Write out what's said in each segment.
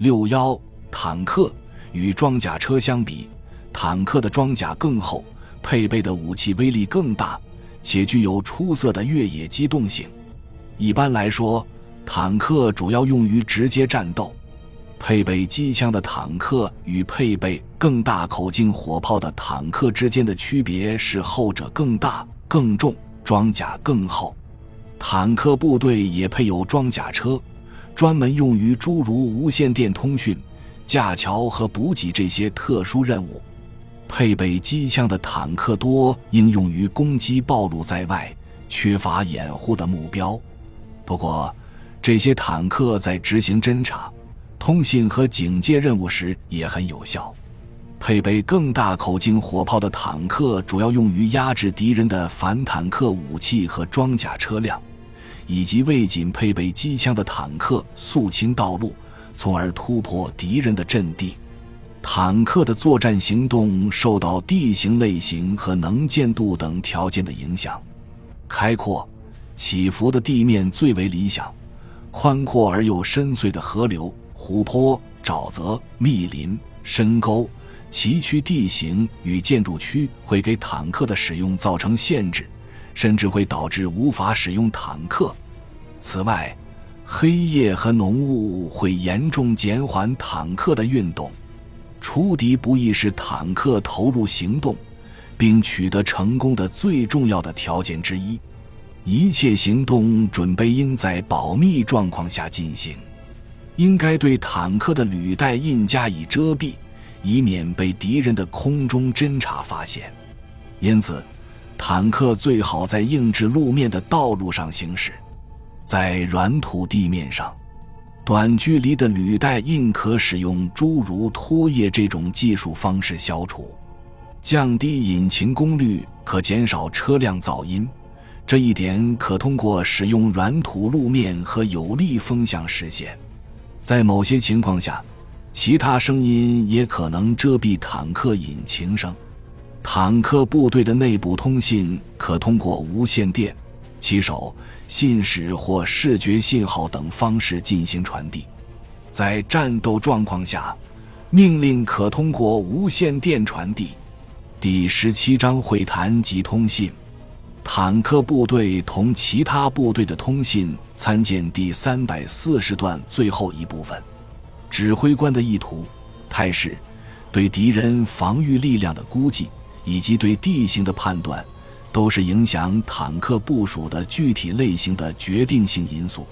六幺坦克与装甲车相比，坦克的装甲更厚，配备的武器威力更大，且具有出色的越野机动性。一般来说，坦克主要用于直接战斗。配备机枪的坦克与配备更大口径火炮的坦克之间的区别是，后者更大、更重，装甲更厚。坦克部队也配有装甲车，专门用于诸如无线电通讯、架桥和补给这些特殊任务。配备机枪的坦克多应用于攻击暴露在外、缺乏掩护的目标。不过，这些坦克在执行侦察。通信和警戒任务时也很有效。配备更大口径火炮的坦克主要用于压制敌人的反坦克武器和装甲车辆，以及为仅配备机枪的坦克肃清道路，从而突破敌人的阵地。坦克的作战行动受到地形类型和能见度等条件的影响，开阔、起伏的地面最为理想，宽阔而又深邃的河流。湖泊、沼泽、密林、深沟、崎岖地形与建筑区会给坦克的使用造成限制，甚至会导致无法使用坦克。此外，黑夜和浓雾会严重减缓坦克的运动。出敌不意是坦克投入行动并取得成功的最重要的条件之一。一切行动准备应在保密状况下进行。应该对坦克的履带印加以遮蔽，以免被敌人的空中侦察发现。因此，坦克最好在硬质路面的道路上行驶。在软土地面上，短距离的履带印可使用诸如拖曳这种技术方式消除，降低引擎功率，可减少车辆噪音。这一点可通过使用软土路面和有利风向实现。在某些情况下，其他声音也可能遮蔽坦克引擎声。坦克部队的内部通信可通过无线电、骑手、信使或视觉信号等方式进行传递。在战斗状况下，命令可通过无线电传递。第十七章会谈及通信。坦克部队同其他部队的通信，参见第三百四十段最后一部分。指挥官的意图、态势、对敌人防御力量的估计，以及对地形的判断，都是影响坦克部署的具体类型的决定性因素。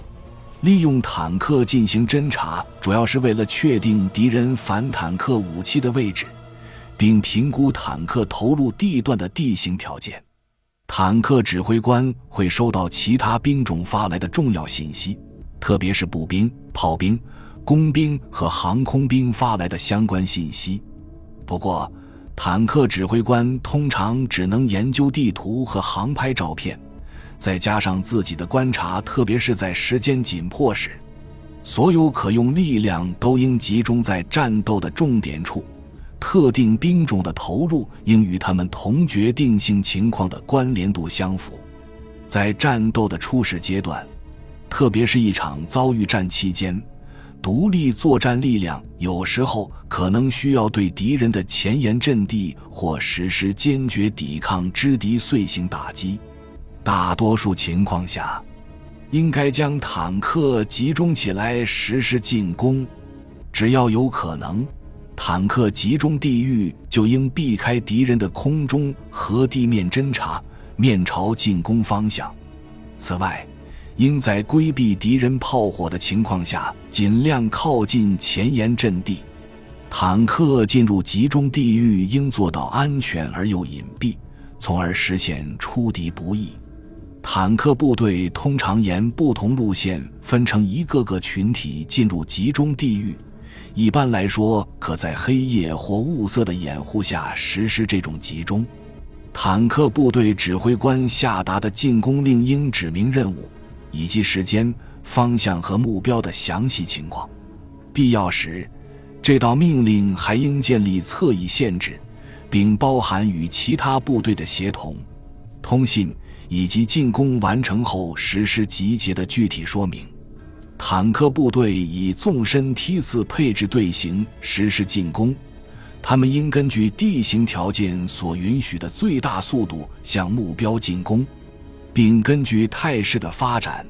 利用坦克进行侦察，主要是为了确定敌人反坦克武器的位置，并评估坦克投入地段的地形条件。坦克指挥官会收到其他兵种发来的重要信息，特别是步兵、炮兵、工兵和航空兵发来的相关信息。不过，坦克指挥官通常只能研究地图和航拍照片，再加上自己的观察，特别是在时间紧迫时，所有可用力量都应集中在战斗的重点处。特定兵种的投入应与他们同决定性情况的关联度相符。在战斗的初始阶段，特别是一场遭遇战期间，独立作战力量有时候可能需要对敌人的前沿阵地或实施坚决抵抗之敌碎行打击。大多数情况下，应该将坦克集中起来实施进攻，只要有可能。坦克集中地域就应避开敌人的空中和地面侦察，面朝进攻方向。此外，应在规避敌人炮火的情况下，尽量靠近前沿阵地。坦克进入集中地域应做到安全而又隐蔽，从而实现出敌不意。坦克部队通常沿不同路线分成一个个群体进入集中地域。一般来说，可在黑夜或雾色的掩护下实施这种集中。坦克部队指挥官下达的进攻令应指明任务，以及时间、方向和目标的详细情况。必要时，这道命令还应建立侧翼限制，并包含与其他部队的协同、通信以及进攻完成后实施集结的具体说明。坦克部队以纵深梯次配置队形实施进攻，他们应根据地形条件所允许的最大速度向目标进攻，并根据态势的发展，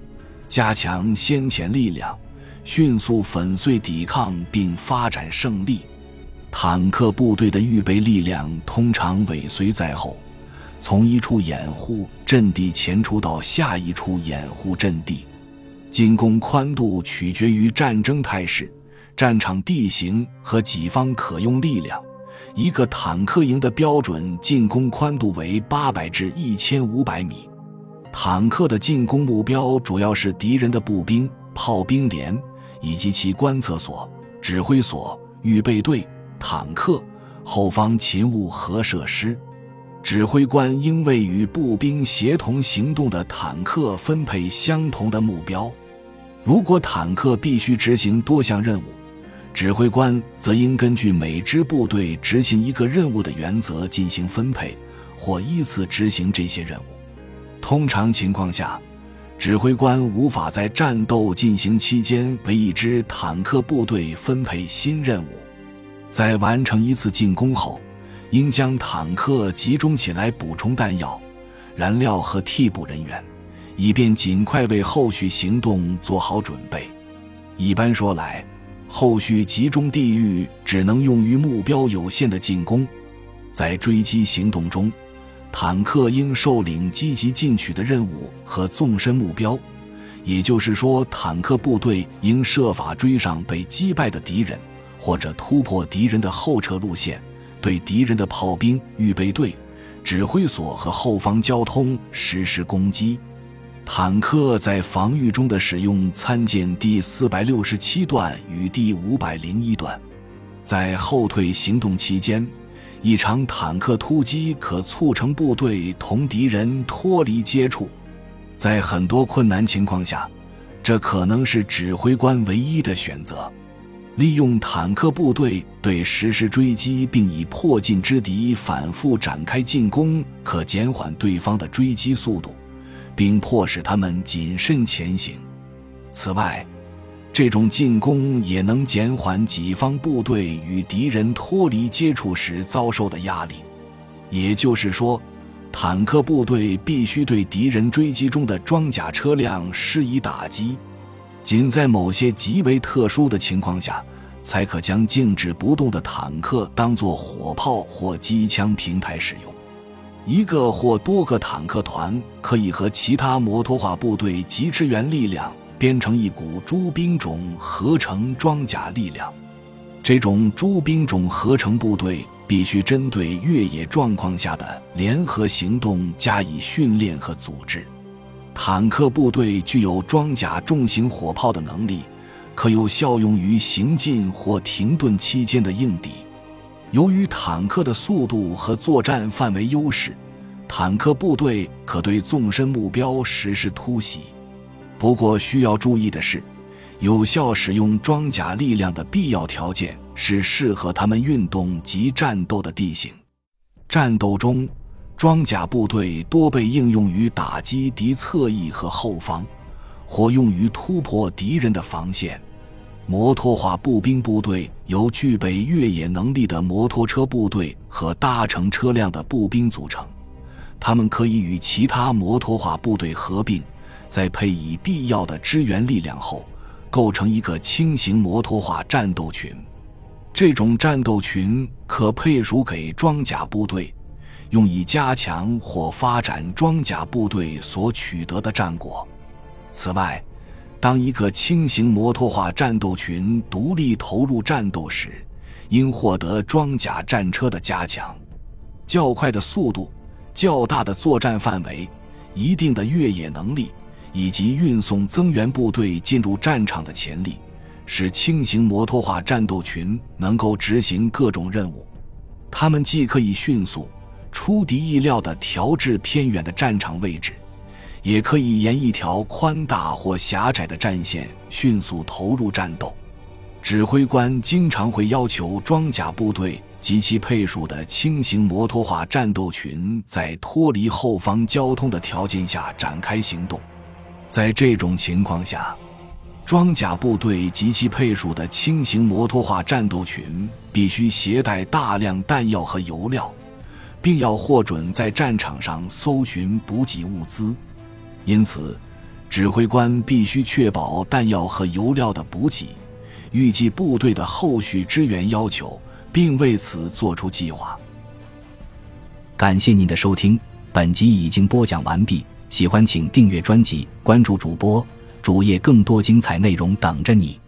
加强先前力量，迅速粉碎抵抗并发展胜利。坦克部队的预备力量通常尾随在后，从一处掩护阵地前出到下一处掩护阵地。进攻宽度取决于战争态势、战场地形和己方可用力量。一个坦克营的标准进攻宽度为八百至一千五百米。坦克的进攻目标主要是敌人的步兵、炮兵连以及其观测所、指挥所、预备队、坦克、后方勤务和设施。指挥官应为与步兵协同行动的坦克分配相同的目标。如果坦克必须执行多项任务，指挥官则应根据每支部队执行一个任务的原则进行分配，或依次执行这些任务。通常情况下，指挥官无法在战斗进行期间为一支坦克部队分配新任务。在完成一次进攻后，应将坦克集中起来补充弹药、燃料和替补人员，以便尽快为后续行动做好准备。一般说来，后续集中地域只能用于目标有限的进攻。在追击行动中，坦克应受领积极进取的任务和纵深目标，也就是说，坦克部队应设法追上被击败的敌人，或者突破敌人的后撤路线。对敌人的炮兵、预备队、指挥所和后方交通实施攻击。坦克在防御中的使用参见第四百六十七段与第五百零一段。在后退行动期间，一场坦克突击可促成部队同敌人脱离接触。在很多困难情况下，这可能是指挥官唯一的选择。利用坦克部队对实施追击，并以迫近之敌反复展开进攻，可减缓对方的追击速度，并迫使他们谨慎前行。此外，这种进攻也能减缓己方部队与敌人脱离接触时遭受的压力。也就是说，坦克部队必须对敌人追击中的装甲车辆施以打击。仅在某些极为特殊的情况下，才可将静止不动的坦克当作火炮或机枪平台使用。一个或多个坦克团可以和其他摩托化部队及支援力量编成一股诸兵种合成装甲力量。这种诸兵种合成部队必须针对越野状况下的联合行动加以训练和组织。坦克部队具有装甲重型火炮的能力，可有效用于行进或停顿期间的应敌。由于坦克的速度和作战范围优势，坦克部队可对纵深目标实施突袭。不过需要注意的是，有效使用装甲力量的必要条件是适合他们运动及战斗的地形。战斗中。装甲部队多被应用于打击敌侧翼和后方，或用于突破敌人的防线。摩托化步兵部队由具备越野能力的摩托车部队和搭乘车辆的步兵组成，他们可以与其他摩托化部队合并，在配以必要的支援力量后，构成一个轻型摩托化战斗群。这种战斗群可配属给装甲部队。用以加强或发展装甲部队所取得的战果。此外，当一个轻型摩托化战斗群独立投入战斗时，应获得装甲战车的加强。较快的速度、较大的作战范围、一定的越野能力以及运送增援部队进入战场的潜力，使轻型摩托化战斗群能够执行各种任务。他们既可以迅速。出敌意料地调制偏远的战场位置，也可以沿一条宽大或狭窄的战线迅速投入战斗。指挥官经常会要求装甲部队及其配属的轻型摩托化战斗群在脱离后方交通的条件下展开行动。在这种情况下，装甲部队及其配属的轻型摩托化战斗群必须携带大量弹药和油料，并要获准在战场上搜寻补给物资。因此，指挥官必须确保弹药和油料的补给，预计部队的后续支援要求，并为此做出计划。感谢您的收听，本集已经播讲完毕。喜欢请订阅专辑，关注主播主页，更多精彩内容等着你。